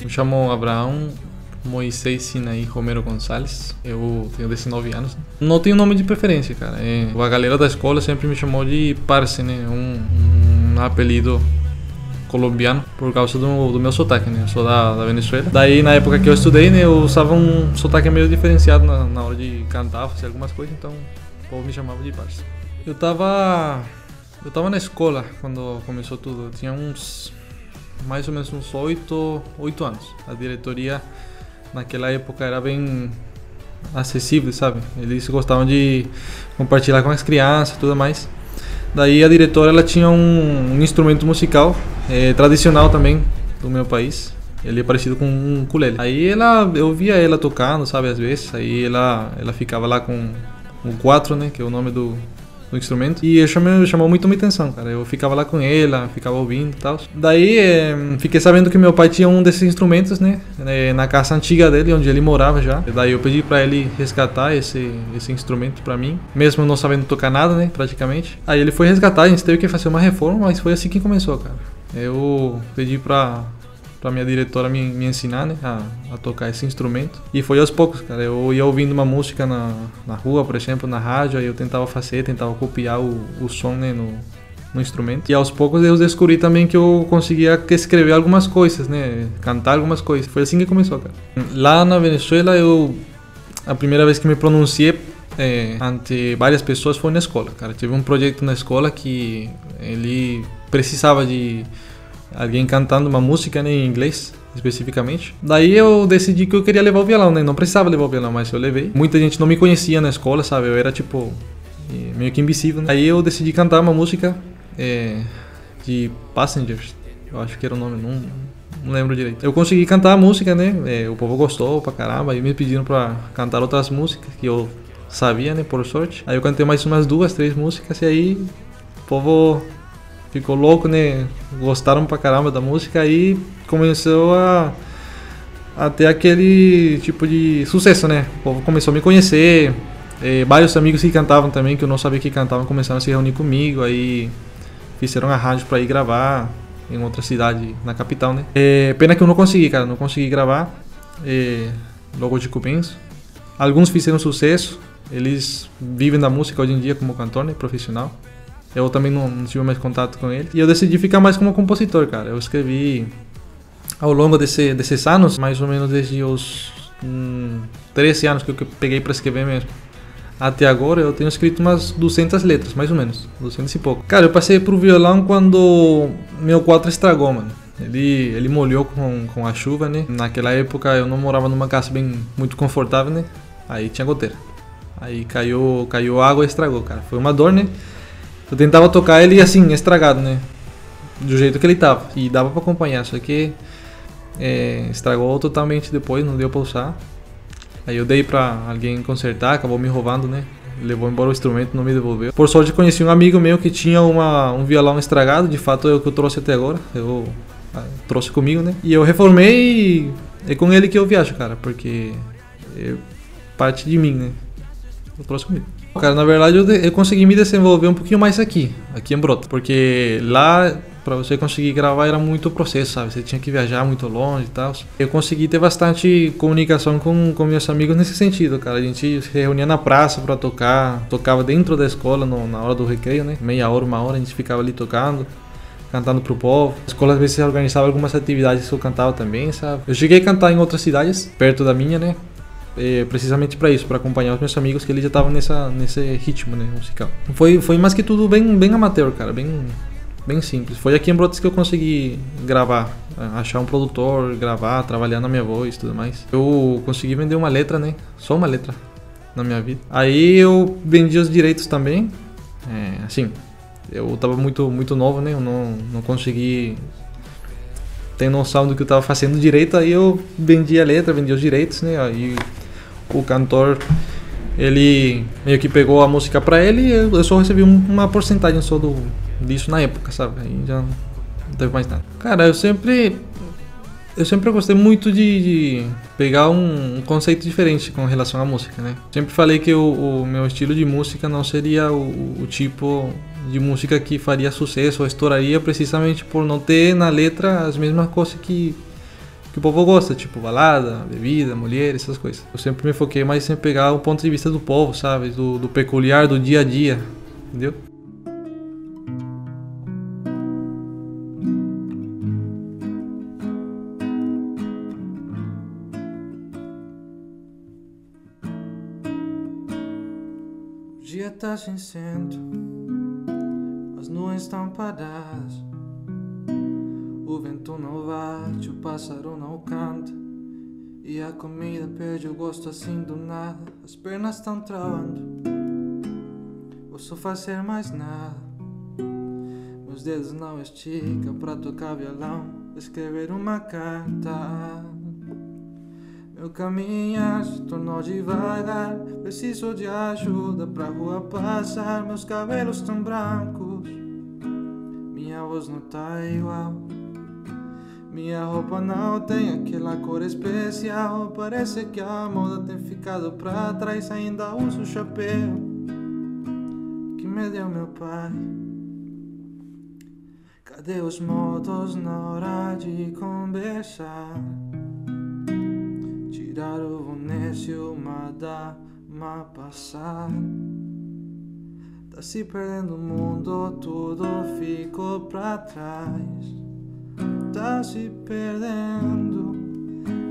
Me chamo Abraão Moisés Sinaí Romero Gonçalves. Eu tenho 19 anos. Não tenho nome de preferência, cara. É, a galera da escola sempre me chamou de Parce, né? Um, um apelido colombiano por causa do, do, meu sotaque, né? Eu sou da, da, Venezuela. Daí, na época que eu estudei, né? Eu usava um sotaque meio diferenciado na, na hora de cantar, fazer algumas coisas, então o povo me chamava de Parce. Eu tava... Eu tava na escola quando começou tudo. Eu tinha uns... Mais ou menos uns 8, 8 anos. A diretoria naquela época era bem acessível, sabe? Eles gostavam de compartilhar com as crianças e tudo mais. Daí a diretora ela tinha um, um instrumento musical é, tradicional também do meu país. Ele é parecido com um ukulele. Aí ela, eu via ela tocando, sabe, às vezes. Aí ela, ela ficava lá com o 4, né, que é o nome do, no instrumento. E chamou, chamou muito minha atenção, cara. Eu ficava lá com ela, ficava ouvindo e tal. Daí é, fiquei sabendo que meu pai tinha um desses instrumentos, né? Eh, na casa antiga dele, onde ele morava já. Daí eu pedi para ele resgatar esse, esse instrumento para mim, mesmo não sabendo tocar nada, né? Praticamente. Aí ele foi resgatar, a gente teve que fazer uma reforma, mas foi assim que começou, cara. Eu pedi pra para minha diretora me, me ensinar, né, a, a, tocar esse instrumento. E foi aos poucos, cara. Eu ia ouvindo uma música na, na rua, por exemplo, na rádio, aí eu tentava fazer, tentava copiar o, o som, né, no, no instrumento. E aos poucos eu descobri também que eu conseguia escrever algumas coisas, né, cantar algumas coisas. Foi assim que começou, cara. Lá na Venezuela, eu a primeira vez que me pronunciei é, ante várias pessoas foi na escola, cara. Tive um projeto na escola que ele precisava de alguém cantando uma música né, em inglês especificamente. Daí eu decidi que eu queria levar o violão, né? Não precisava levar o violão, mas eu levei. Muita gente não me conhecia na escola, sabe? Eu era tipo meio que invisível. Né? Aí eu decidi cantar uma música é, de Passengers. Eu acho que era o nome, não, não lembro direito. Eu consegui cantar a música, né? É, o povo gostou pra caramba. Aí me pediram pra cantar outras músicas que eu sabia, né? Por sorte. Aí eu cantei mais umas duas, três músicas e aí o povo ficou louco, né? Gostaram pra caramba da música e começou a, a ter aquele tipo de sucesso, né? O povo começou a me conhecer, e vários amigos que cantavam também, que eu não sabia que cantavam, começaram a se reunir comigo, aí fizeram a rádio pra ir gravar em outra cidade, na capital, né? É, pena que eu não consegui, cara, não consegui gravar é, logo de começo. Alguns fizeram sucesso, eles vivem da música hoje em dia como cantor, né, profissional. Eu também não, não, tive mais contato com ele. E eu decidi ficar mais como compositor, cara. Eu escrevi ao longo desse, desses anos, mais ou menos desde os hum, 13 anos que eu peguei para escrever mesmo. Até agora eu tenho escrito umas 200 letras, mais ou menos, 200 e pouco. Cara, eu passei pro violão quando meu 4 estragou, mano. Ele, ele molhou com, com a chuva, né? Naquela época eu não morava numa casa bem muito confortável, né? Aí tinha goteira. Aí caiu, caiu água e estragou, cara. Foi uma dor, né? Eu tentava tocar ele assim, estragado, né? Do jeito que ele tava. E dava pra acompanhar, só que é, estragou totalmente depois, não deu pra usar. Aí eu dei pra alguém consertar, acabou me roubando, né? Levou embora o instrumento, não me devolveu. Por sorte, conheci um amigo meu que tinha uma, um violão estragado, de fato é o que eu trouxe até agora. Eu ah, trouxe comigo, né? E eu reformei e é com ele que eu viajo, cara, porque é parte de mim, né? Eu trouxe comigo. Cara, na verdade eu, eu consegui me desenvolver um pouquinho mais aqui, aqui em Broto, porque lá para você conseguir gravar era muito processo, sabe? Você tinha que viajar muito longe e tal. Eu consegui ter bastante comunicação com, com meus amigos nesse sentido, cara. A gente se reunia na praça para tocar, tocava dentro da escola no, na hora do recreio, né? Meia hora, uma hora a gente ficava ali tocando cantando pro povo. A escola às vezes organizava algumas atividades que eu cantava também, sabe? Eu cheguei a cantar em outras cidades, perto da minha, né? É, precisamente para isso, para acompanhar os meus amigos que eles já estavam nessa nesse ritmo, né, musical. Foi foi mais que tudo bem bem amateur, cara, bem bem simples. Foi aqui em Brotas que eu consegui gravar, é, achar um produtor, gravar, trabalhar na minha voz, tudo mais. Eu consegui vender uma letra, né? Só uma letra na minha vida. Aí eu vendi os direitos também. É, assim, eu tava muito muito novo, né? Eu não não consegui ter noção do que eu tava fazendo direito, aí eu vendi a letra, vendi os direitos, né? Aí o cantor ele meio que pegou a música para ele e eu só recebi uma porcentagem só do disso na época, sabe? Aí já não teve mais nada. Cara, eu sempre eu sempre gostei muito de, de pegar um, um, conceito diferente com relação à música, né? Sempre falei que o, o meu estilo de música não seria o, o, tipo de música que faria sucesso ou estouraria precisamente por não ter na letra as mesmas coisas que, que o povo gosta, tipo balada, bebida, mulher, essas coisas. Eu sempre me foquei mais em pegar o ponto de vista do povo, sabe? Do, do peculiar, do dia a dia, entendeu? O dia tá centro, as nuvens estão paradas. Vento não bate, o pássaro não canta. E a comida perde o gosto assim do nada. As pernas estão travando, posso fazer mais nada. Meus dedos não esticam pra tocar violão, escrever uma carta. Meu caminhar se tornou devagar. Preciso de ajuda pra rua passar. Meus cabelos tão brancos, minha voz não tá igual. Minha roupa não tem aquela cor especial. Parece que a moda tem ficado pra trás. Ainda uso o chapéu que me deu meu pai. Cadê os modos na hora de conversar? Tirar o boné se uma dama passar. Tá se perdendo o mundo, tudo ficou pra trás. Tá se perdendo,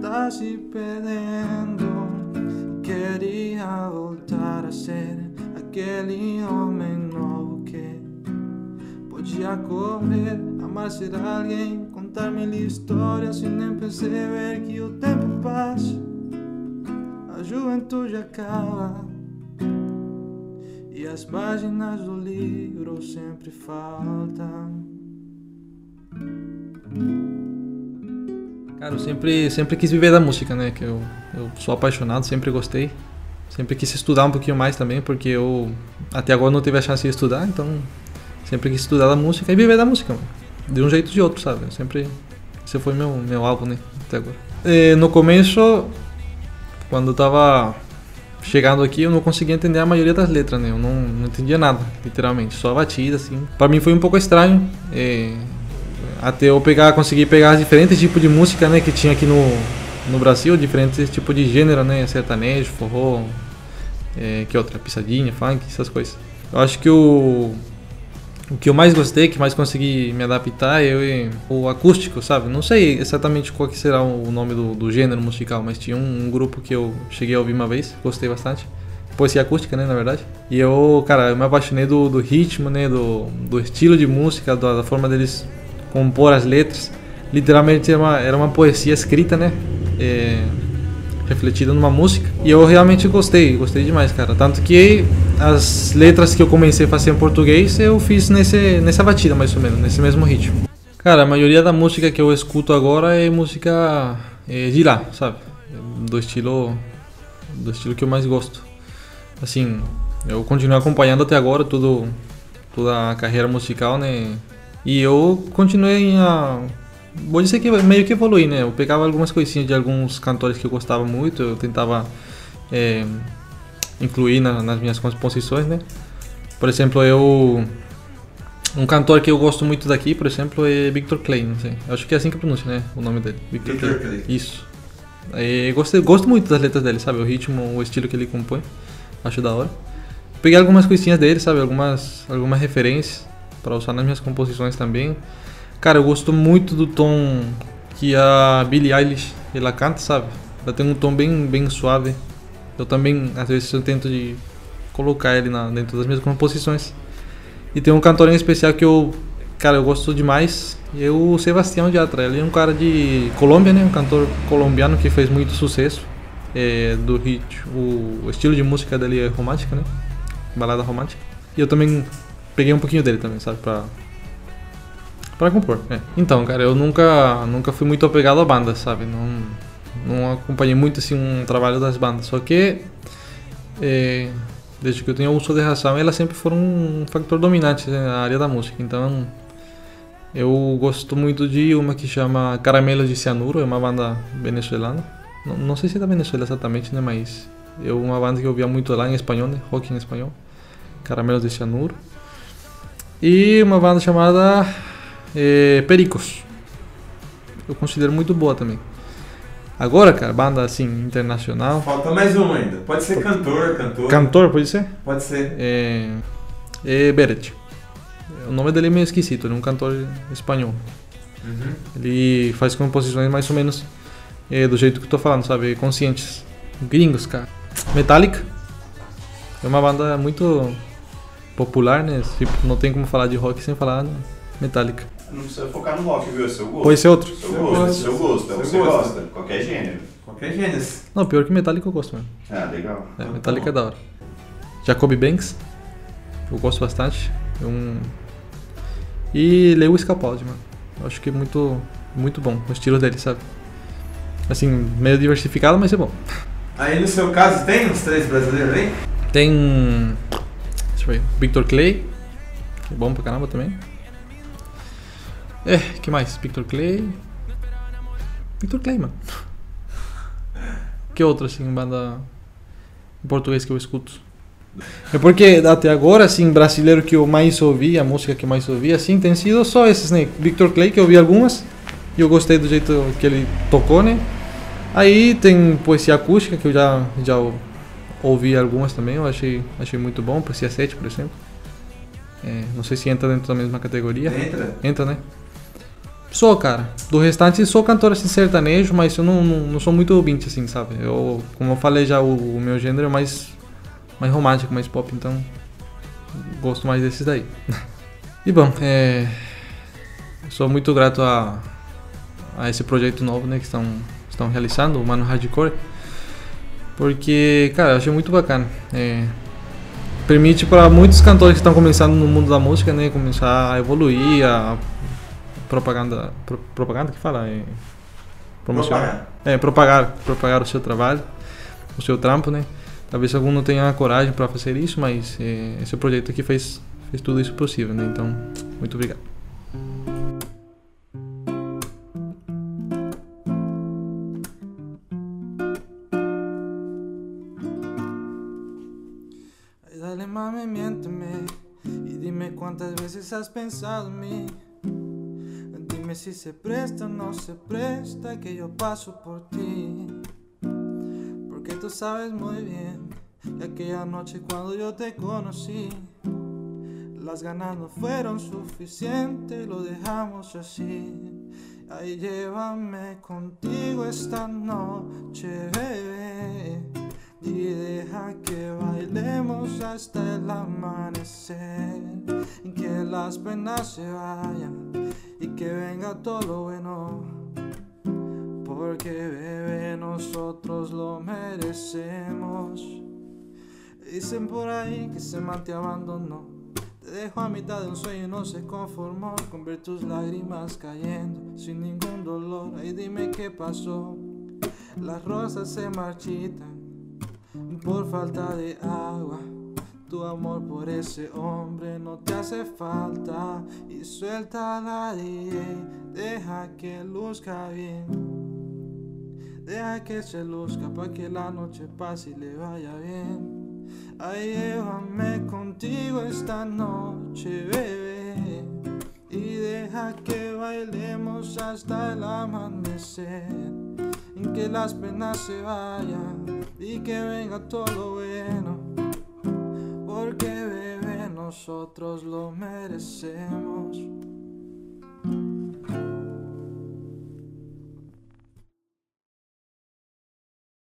tá se perdendo. Queria voltar a ser aquele homem novo que podia correr, amar ser alguém, contar mil histórias sem nem perceber que o tempo passa, a juventude acaba e as páginas do livro sempre faltam. Cara, eu sempre, sempre quis viver da música, né? Que eu, eu sou apaixonado, sempre gostei. Sempre quis estudar um pouquinho mais também, porque eu até agora não tive a chance de estudar, então sempre quis estudar da música e viver da música, mano. De um jeito ou de outro, sabe? Sempre. Esse foi meu, meu alvo, né? Até agora. E no começo, quando eu tava chegando aqui, eu não conseguia entender a maioria das letras, né? Eu não, não entendia nada, literalmente. Só a batida, assim. Pra mim foi um pouco estranho. É, até eu pegar, conseguir pegar diferentes tipos de música, né, que tinha aqui no, no Brasil, diferentes tipos de gênero, né, sertanejo, forró, é, que outra, pisadinha, funk, essas coisas. Eu acho que o o que eu mais gostei, que mais consegui me adaptar é o acústico, sabe? Não sei exatamente qual que será o nome do, do gênero musical, mas tinha um, um, grupo que eu cheguei a ouvir uma vez, gostei bastante. Poesia acústica, né, na verdade. E eu, cara, eu me apaixonei do, do ritmo, né, do, do estilo de música, da, da forma deles compor as letras. Literalmente era uma, era uma poesia escrita, né? É, refletida numa música. E eu realmente gostei, gostei demais, cara. Tanto que as letras que eu comecei a fazer em português eu fiz nesse, nessa batida, mais ou menos, nesse mesmo ritmo. Cara, a maioria da música que eu escuto agora é música é, de lá, sabe? Do estilo, do estilo que eu mais gosto. Assim, eu continuo acompanhando até agora tudo, toda a carreira musical, né? E eu continuei a. Vou dizer que meio que evoluí, né? Eu pegava algumas coisinhas de alguns cantores que eu gostava muito, eu tentava é, incluir na, nas minhas composições, né? Por exemplo, eu. Um cantor que eu gosto muito daqui, por exemplo, é Victor Clay, não sei. Acho que é assim que pronuncia, né? O nome dele. Victor, Victor Clay. Clay. Isso. É, gosto, gosto muito das letras dele, sabe? O ritmo, o estilo que ele compõe. Acho da hora. Peguei algumas coisinhas dele, sabe? Algumas, algumas referências para usar nas minhas composições também. Cara, eu gosto muito do tom que a Billie Eilish ela canta, sabe? Ela tem um tom bem, bem suave. Eu também, às vezes, eu tento de colocar ele na, dentro das minhas composições. E tem um cantor em especial que eu, cara, eu gosto demais. É o Sebastião Yatra. Ele é um cara de Colômbia, né? Um cantor colombiano que fez muito sucesso. É, do hit, o, o estilo de música dele é romântica, né? Balada romântica. E eu também peguei um pouquinho dele também, sabe? Pra, pra compor. É. Então, cara, eu nunca, nunca fui muito apegado à banda, sabe? Não, não acompanhei muito assim um trabalho das bandas. Só que é, desde que eu tenho uso de razão, elas sempre foram um fator dominante na área da música. Então, eu gosto muito de uma que chama Caramelos de Cianuro, é uma banda venezuelana. Não, não sei se é da Venezuela exatamente, né? Mas é uma banda que eu via muito lá em espanhol, né? Rock em espanhol. Caramelos de Cianuro. E uma banda chamada é, Pericos. Eu considero muito boa também. Agora, cara, banda assim, internacional. Falta mais uma ainda. Pode ser cantor, cantor. Cantor, pode ser? Pode ser. É, é Beret. O nome dele é meio esquisito, ele é um cantor espanhol. Uhum. Ele faz composições mais ou menos é, do jeito que eu tô falando, sabe? Conscientes. Gringos, cara. Metallica. É uma banda muito popular, né? Tipo, não tem como falar de rock sem falar Metallica. Não precisa focar no rock, viu? É seu gosto. Pode ser outro? Seu gosto, seu gosto. É o que você Seu gosto. gosta. Qualquer gênero. Qualquer gênero. Não, pior que Metallica eu gosto mesmo. Ah, legal. É, Então, Metallica tá é da hora. Jacob Banks. Eu gosto bastante. É um... E Lewis Capaldi, mano. Eu acho que é muito, muito bom o estilo dele, sabe? Assim, meio diversificado, mas é bom. Aí no seu caso tem uns três brasileiros aí? Tem. Deixa eu ver. Victor Clay. Que é bom pra caramba também. É, que mais? Victor Clay. Victor Clay, mano. Que outro, assim, banda em português que eu escuto? É porque até agora, assim, brasileiro que eu mais ouvi, a música que mais ouvi, assim, tem sido só esses, né? Victor Clay, que eu ouvi algumas, e eu gostei do jeito que ele tocou, né? Aí tem poesia acústica, que eu já, já ouvi algumas também, eu achei, achei muito bom, poesia 7, por exemplo. É, não sei se entra dentro da mesma categoria. Entra. Entra, né? Sou, cara. Do restante, sou cantor assim sertanejo, mas eu não, não, não sou muito ouvinte, assim, sabe? Eu, como eu falei já, o, o meu gênero é mais, mais romântico, mais pop, então gosto mais desses daí. e bom, é, sou muito grato a, a esse projeto novo, né, que estão, estão realizando, o Mano Hardcore, porque, cara, eu achei muito bacana. É, permite para muitos cantores que estão começando no mundo da música, né, começar a evoluir, a propaganda, pro- propaganda que fala, é promocionar, Propagar. é propagar, propagar o seu trabalho, o seu trampo, né? Talvez algum não tenha coragem para fazer isso, mas é, esse projeto aqui fez fez tudo isso possível, né? Então, muito obrigado. Mami, miénteme y dime cuántas veces has pensado en mí. Dime si se presta o no se presta que yo paso por ti. Porque tú sabes muy bien que aquella noche cuando yo te conocí, las ganas no fueron suficientes, lo dejamos así. Ay, llévame contigo esta noche, bebé. Y deja que bailemos hasta el amanecer. Que las penas se vayan y que venga todo lo bueno. Porque bebé, nosotros lo merecemos. Dicen por ahí que ese man te abandonó. Te dejó a mitad de un sueño y no se conformó con ver tus lágrimas cayendo sin ningún dolor. Ay, dime qué pasó. Las rosas se marchitan por falta de agua. Tu amor por ese hombre no te hace falta. Y suelta la DJ, deja que luzca bien. Deja que se luzca pa' que la noche pase y le vaya bien. Ay, llévame contigo esta noche, bebé. Y deja que bailemos hasta el amanecer. En que las penas se vayan y que venga todo bueno. Porque, bebé, nosotros lo merecemos.